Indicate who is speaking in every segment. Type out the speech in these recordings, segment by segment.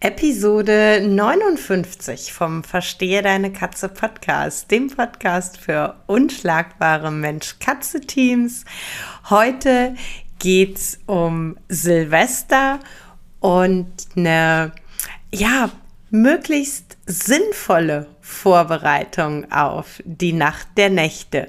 Speaker 1: Episode 59 vom Verstehe deine Katze Podcast, dem Podcast für unschlagbare Mensch-Katze-Teams. Heute geht's um Silvester und eine, ja, möglichst sinnvolle Vorbereitung auf die Nacht der Nächte.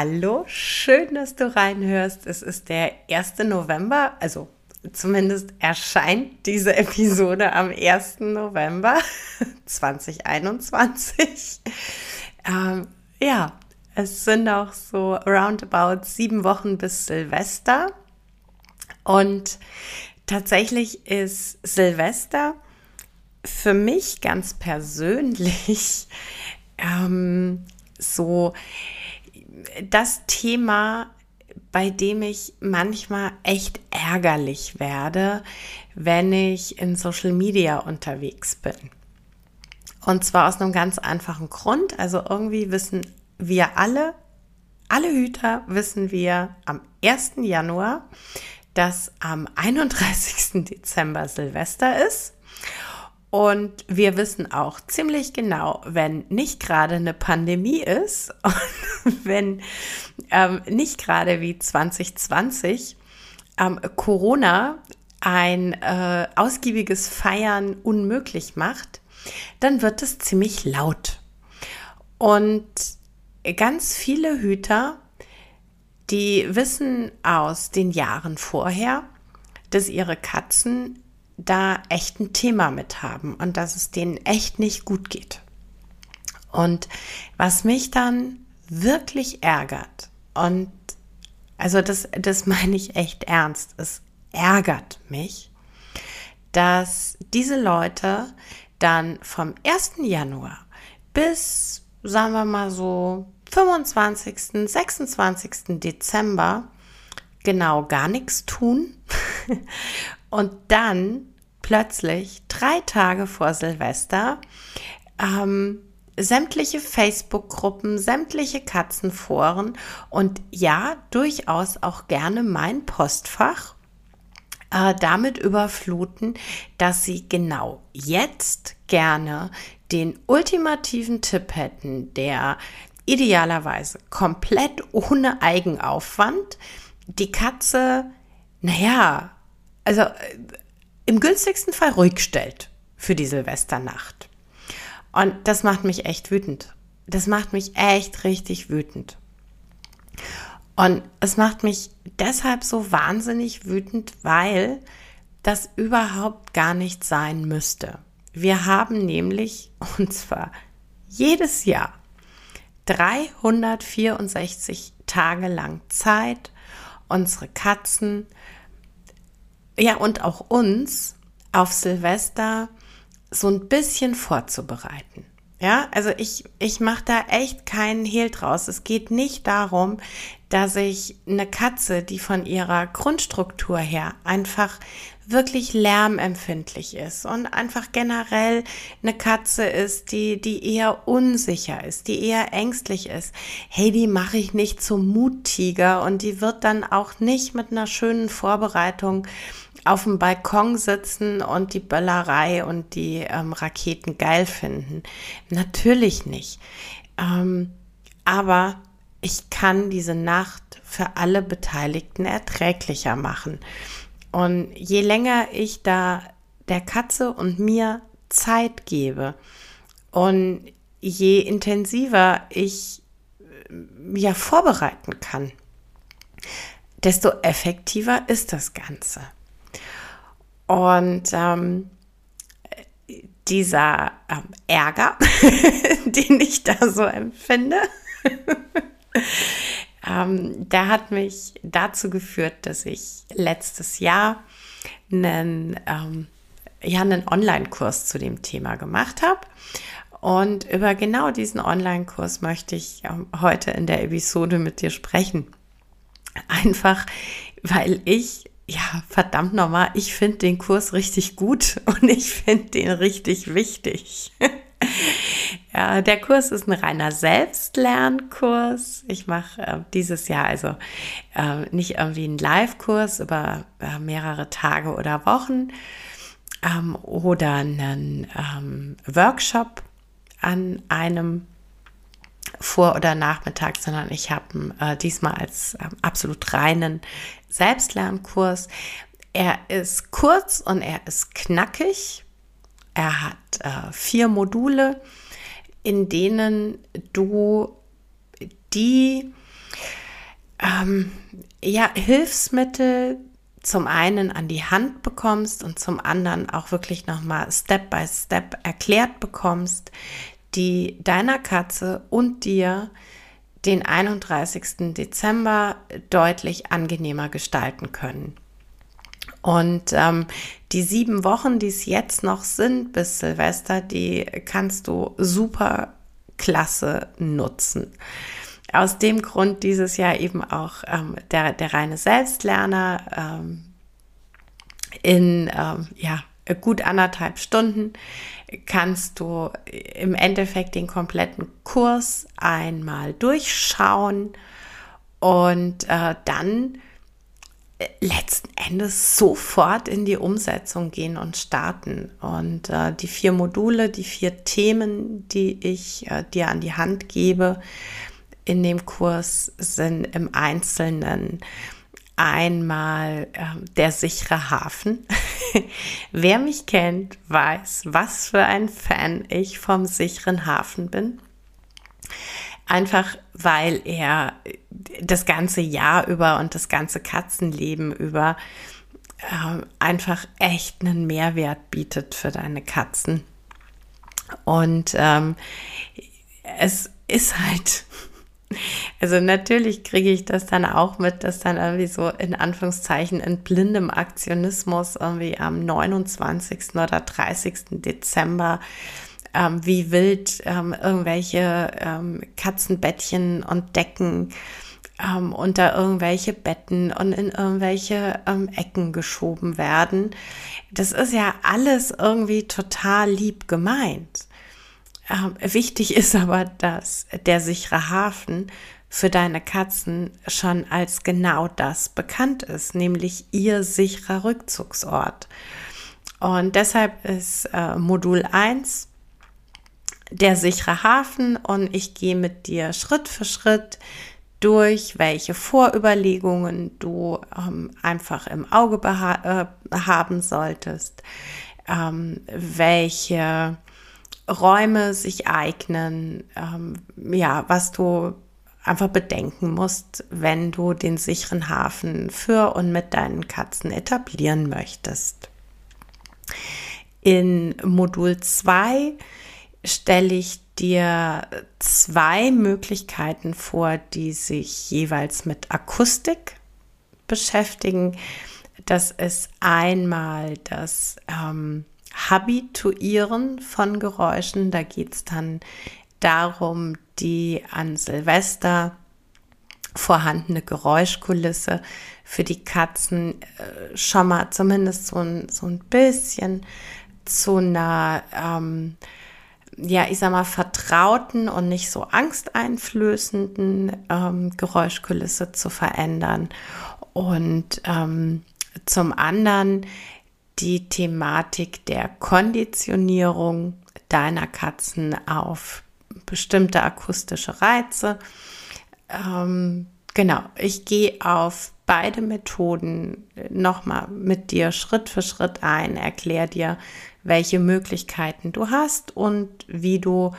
Speaker 1: Hallo, schön, dass du reinhörst. Es ist der 1. November, also zumindest erscheint diese Episode am 1. November 2021. Ähm, ja, es sind auch so roundabout sieben Wochen bis Silvester. Und tatsächlich ist Silvester für mich ganz persönlich ähm, so das Thema, bei dem ich manchmal echt ärgerlich werde, wenn ich in Social Media unterwegs bin. Und zwar aus einem ganz einfachen Grund. Also irgendwie wissen wir alle, alle Hüter wissen wir am 1. Januar, dass am 31. Dezember Silvester ist. Und wir wissen auch ziemlich genau, wenn nicht gerade eine Pandemie ist und wenn ähm, nicht gerade wie 2020 ähm, Corona ein äh, ausgiebiges Feiern unmöglich macht, dann wird es ziemlich laut. Und ganz viele Hüter, die wissen aus den Jahren vorher, dass ihre Katzen da echt ein Thema mit haben und dass es denen echt nicht gut geht. Und was mich dann wirklich ärgert und also das, das meine ich echt ernst, es ärgert mich, dass diese Leute dann vom 1. Januar bis, sagen wir mal so, 25., 26. Dezember genau gar nichts tun und dann plötzlich drei Tage vor Silvester ähm, sämtliche Facebook-Gruppen, sämtliche Katzenforen und ja, durchaus auch gerne mein Postfach äh, damit überfluten, dass sie genau jetzt gerne den ultimativen Tipp hätten, der idealerweise komplett ohne Eigenaufwand die Katze, naja, also äh, im günstigsten Fall ruhig stellt für die Silvesternacht. Und das macht mich echt wütend. Das macht mich echt richtig wütend. Und es macht mich deshalb so wahnsinnig wütend, weil das überhaupt gar nicht sein müsste. Wir haben nämlich, und zwar jedes Jahr, 364 Tage lang Zeit, unsere Katzen ja, und auch uns auf Silvester so ein bisschen vorzubereiten. Ja, also ich, ich mache da echt keinen Hehl draus. Es geht nicht darum, dass ich eine Katze, die von ihrer Grundstruktur her einfach wirklich lärmempfindlich ist und einfach generell eine Katze ist, die, die eher unsicher ist, die eher ängstlich ist. Hey, die mache ich nicht zum Muttiger und die wird dann auch nicht mit einer schönen Vorbereitung auf dem Balkon sitzen und die Böllerei und die ähm, Raketen geil finden. Natürlich nicht. Ähm, aber ich kann diese Nacht für alle Beteiligten erträglicher machen. Und je länger ich da der Katze und mir Zeit gebe und je intensiver ich äh, ja vorbereiten kann, desto effektiver ist das Ganze. Und ähm, dieser ähm, Ärger, den ich da so empfinde, ähm, der hat mich dazu geführt, dass ich letztes Jahr einen, ähm, ja, einen Online-Kurs zu dem Thema gemacht habe. Und über genau diesen Online-Kurs möchte ich ähm, heute in der Episode mit dir sprechen. Einfach, weil ich ja, verdammt nochmal, ich finde den Kurs richtig gut und ich finde den richtig wichtig. ja, der Kurs ist ein reiner Selbstlernkurs. Ich mache äh, dieses Jahr also äh, nicht irgendwie einen Live-Kurs über äh, mehrere Tage oder Wochen ähm, oder einen ähm, Workshop an einem vor- oder Nachmittag, sondern ich habe äh, diesmal als äh, absolut reinen Selbstlernkurs. Er ist kurz und er ist knackig. Er hat äh, vier Module, in denen du die ähm, ja, Hilfsmittel zum einen an die Hand bekommst und zum anderen auch wirklich nochmal Step by Step erklärt bekommst, die deiner Katze und dir den 31. Dezember deutlich angenehmer gestalten können. Und ähm, die sieben Wochen, die es jetzt noch sind bis Silvester, die kannst du super klasse nutzen. Aus dem Grund dieses Jahr eben auch ähm, der, der reine Selbstlerner ähm, in ähm, ja, gut anderthalb Stunden kannst du im Endeffekt den kompletten Kurs einmal durchschauen und äh, dann äh, letzten Endes sofort in die Umsetzung gehen und starten. Und äh, die vier Module, die vier Themen, die ich äh, dir an die Hand gebe in dem Kurs, sind im Einzelnen einmal äh, der sichere Hafen. Wer mich kennt, weiß, was für ein Fan ich vom sicheren Hafen bin. Einfach weil er das ganze Jahr über und das ganze Katzenleben über äh, einfach echt einen Mehrwert bietet für deine Katzen. Und ähm, es ist halt also natürlich kriege ich das dann auch mit, dass dann irgendwie so in Anführungszeichen in blindem Aktionismus irgendwie am 29. oder 30. Dezember ähm, wie wild ähm, irgendwelche ähm, Katzenbettchen und Decken ähm, unter irgendwelche Betten und in irgendwelche ähm, Ecken geschoben werden. Das ist ja alles irgendwie total lieb gemeint. Ähm, wichtig ist aber, dass der sichere Hafen für deine Katzen schon als genau das bekannt ist, nämlich ihr sicherer Rückzugsort. Und deshalb ist äh, Modul 1 der sichere Hafen und ich gehe mit dir Schritt für Schritt durch, welche Vorüberlegungen du ähm, einfach im Auge äh, haben solltest, ähm, welche Räume sich eignen, ähm, ja, was du einfach bedenken musst, wenn du den sicheren Hafen für und mit deinen Katzen etablieren möchtest. In Modul 2 stelle ich dir zwei Möglichkeiten vor, die sich jeweils mit Akustik beschäftigen. Das ist einmal das ähm, Habituieren von Geräuschen. Da geht es dann darum, die an Silvester vorhandene Geräuschkulisse für die Katzen äh, schon mal zumindest so ein, so ein bisschen zu einer, ähm, ja, ich sag mal, vertrauten und nicht so angsteinflößenden ähm, Geräuschkulisse zu verändern. Und ähm, zum anderen die Thematik der Konditionierung deiner Katzen auf bestimmte akustische Reize. Ähm, genau, ich gehe auf beide Methoden nochmal mit dir Schritt für Schritt ein, erkläre dir, welche Möglichkeiten du hast und wie du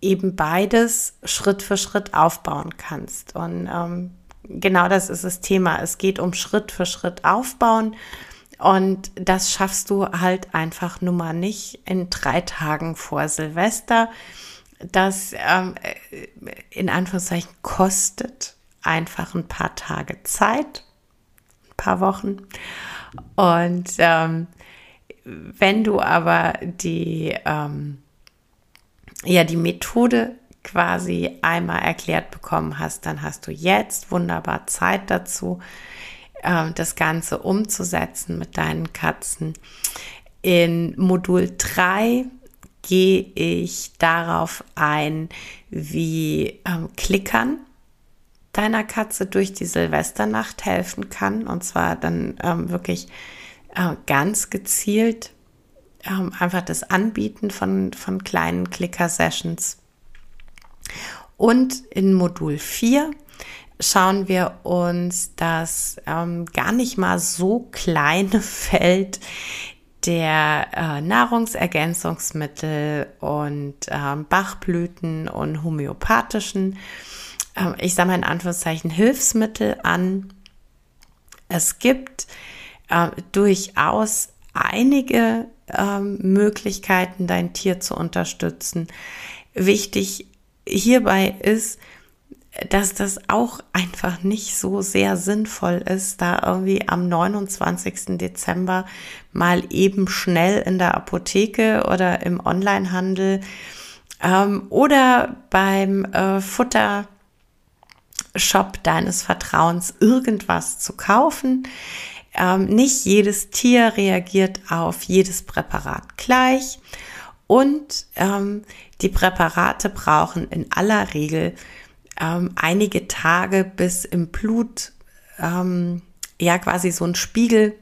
Speaker 1: eben beides Schritt für Schritt aufbauen kannst. Und ähm, genau das ist das Thema. Es geht um Schritt für Schritt aufbauen. Und das schaffst du halt einfach nun mal nicht in drei Tagen vor Silvester. Das ähm, in Anführungszeichen kostet einfach ein paar Tage Zeit, ein paar Wochen. Und ähm, wenn du aber die, ähm, ja, die Methode quasi einmal erklärt bekommen hast, dann hast du jetzt wunderbar Zeit dazu, äh, das Ganze umzusetzen mit deinen Katzen. In Modul 3 gehe ich darauf ein, wie ähm, Klickern deiner Katze durch die Silvesternacht helfen kann. Und zwar dann ähm, wirklich äh, ganz gezielt ähm, einfach das Anbieten von, von kleinen Clicker-Sessions. Und in Modul 4 schauen wir uns das ähm, gar nicht mal so kleine Feld der äh, Nahrungsergänzungsmittel und äh, Bachblüten und homöopathischen, äh, ich sage mal in Anführungszeichen, Hilfsmittel an. Es gibt äh, durchaus einige ähm, Möglichkeiten, dein Tier zu unterstützen. Wichtig hierbei ist, dass das auch einfach nicht so sehr sinnvoll ist, da irgendwie am 29. Dezember mal eben schnell in der Apotheke oder im Onlinehandel ähm, oder beim äh, Futtershop deines Vertrauens irgendwas zu kaufen. Ähm, nicht jedes Tier reagiert auf jedes Präparat gleich und ähm, die Präparate brauchen in aller Regel ähm, einige Tage, bis im Blut ähm, ja quasi so ein Spiegel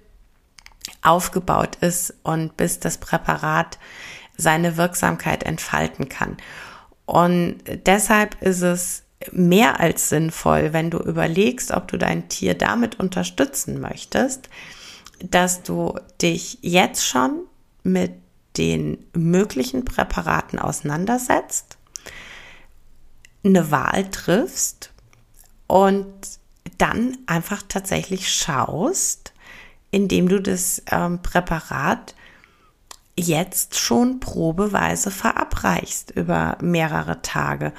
Speaker 1: aufgebaut ist und bis das Präparat seine Wirksamkeit entfalten kann. Und deshalb ist es mehr als sinnvoll, wenn du überlegst, ob du dein Tier damit unterstützen möchtest, dass du dich jetzt schon mit den möglichen Präparaten auseinandersetzt, eine Wahl triffst und dann einfach tatsächlich schaust, indem du das ähm, Präparat jetzt schon probeweise verabreichst über mehrere Tage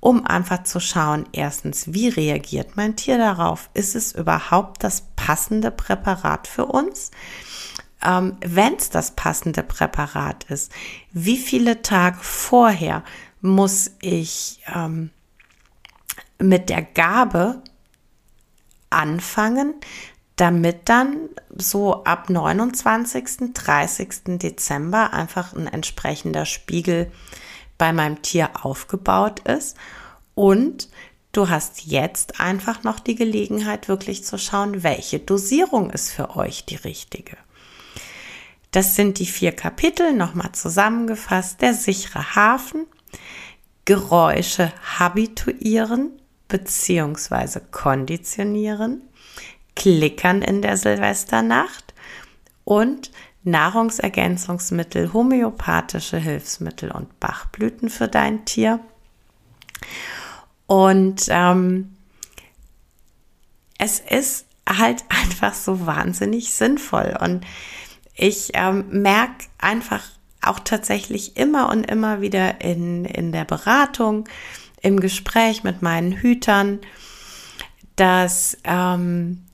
Speaker 1: um einfach zu schauen, erstens, wie reagiert mein Tier darauf? Ist es überhaupt das passende Präparat für uns? Ähm, Wenn es das passende Präparat ist, wie viele Tage vorher muss ich ähm, mit der Gabe anfangen, damit dann so ab 29., 30. Dezember einfach ein entsprechender Spiegel bei meinem Tier aufgebaut ist. Und du hast jetzt einfach noch die Gelegenheit, wirklich zu schauen, welche Dosierung ist für euch die richtige. Das sind die vier Kapitel, nochmal zusammengefasst. Der sichere Hafen, Geräusche habituieren bzw. konditionieren, Klickern in der Silvesternacht und Nahrungsergänzungsmittel, homöopathische Hilfsmittel und Bachblüten für dein Tier. Und ähm, es ist halt einfach so wahnsinnig sinnvoll. Und ich ähm, merke einfach auch tatsächlich immer und immer wieder in, in der Beratung, im Gespräch mit meinen Hütern, dass ähm,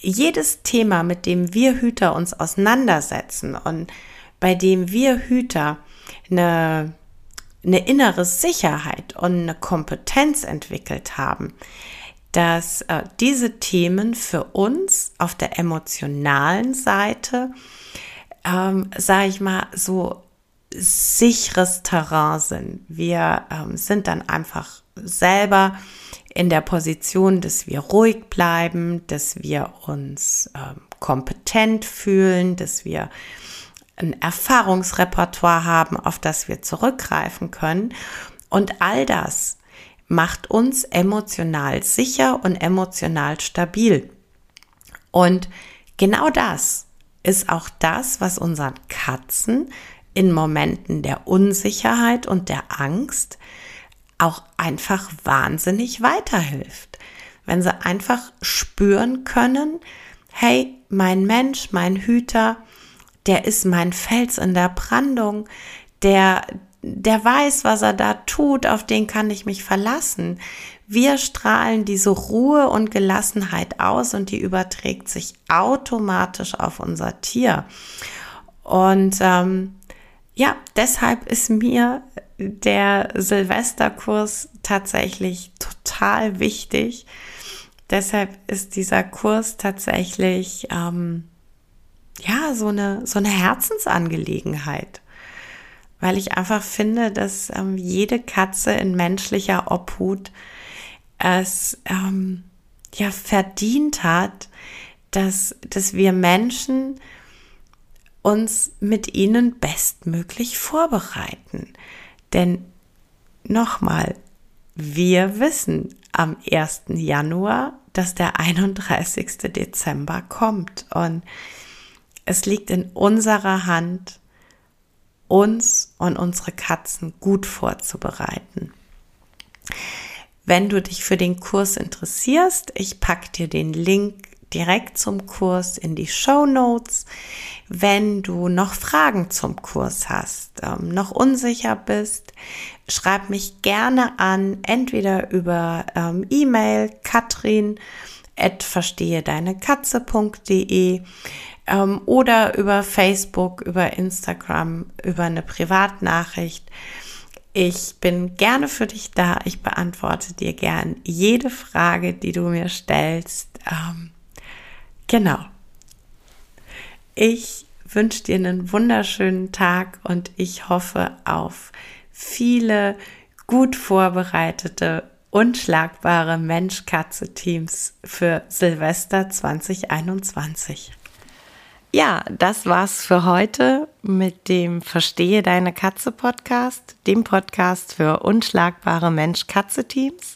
Speaker 1: jedes Thema, mit dem wir Hüter uns auseinandersetzen und bei dem wir Hüter eine, eine innere Sicherheit und eine Kompetenz entwickelt haben, dass äh, diese Themen für uns auf der emotionalen Seite, ähm, sage ich mal, so sicheres Terrain sind. Wir ähm, sind dann einfach selber in der Position, dass wir ruhig bleiben, dass wir uns ähm, kompetent fühlen, dass wir ein Erfahrungsrepertoire haben, auf das wir zurückgreifen können. Und all das macht uns emotional sicher und emotional stabil. Und genau das ist auch das, was unseren Katzen in Momenten der Unsicherheit und der Angst auch einfach wahnsinnig weiterhilft. Wenn sie einfach spüren können, hey, mein Mensch, mein Hüter, der ist mein Fels in der Brandung, der, der weiß, was er da tut, auf den kann ich mich verlassen. Wir strahlen diese Ruhe und Gelassenheit aus und die überträgt sich automatisch auf unser Tier. Und ähm, ja, deshalb ist mir der Silvesterkurs tatsächlich total wichtig. Deshalb ist dieser Kurs tatsächlich ähm, ja so eine so eine Herzensangelegenheit, weil ich einfach finde, dass ähm, jede Katze in menschlicher Obhut es ähm, ja verdient hat, dass dass wir Menschen uns mit ihnen bestmöglich vorbereiten. Denn nochmal, wir wissen am 1. Januar, dass der 31. Dezember kommt. Und es liegt in unserer Hand, uns und unsere Katzen gut vorzubereiten. Wenn du dich für den Kurs interessierst, ich packe dir den Link direkt zum Kurs in die Show Notes. Wenn du noch Fragen zum Kurs hast, ähm, noch unsicher bist, schreib mich gerne an, entweder über ähm, E-Mail katrin at verstehe deine Katze.de ähm, oder über Facebook, über Instagram, über eine Privatnachricht. Ich bin gerne für dich da. Ich beantworte dir gern jede Frage, die du mir stellst. Ähm, Genau. Ich wünsche dir einen wunderschönen Tag und ich hoffe auf viele gut vorbereitete, unschlagbare Mensch-Katze-Teams für Silvester 2021. Ja, das war's für heute mit dem Verstehe deine Katze Podcast, dem Podcast für unschlagbare Mensch-Katze-Teams.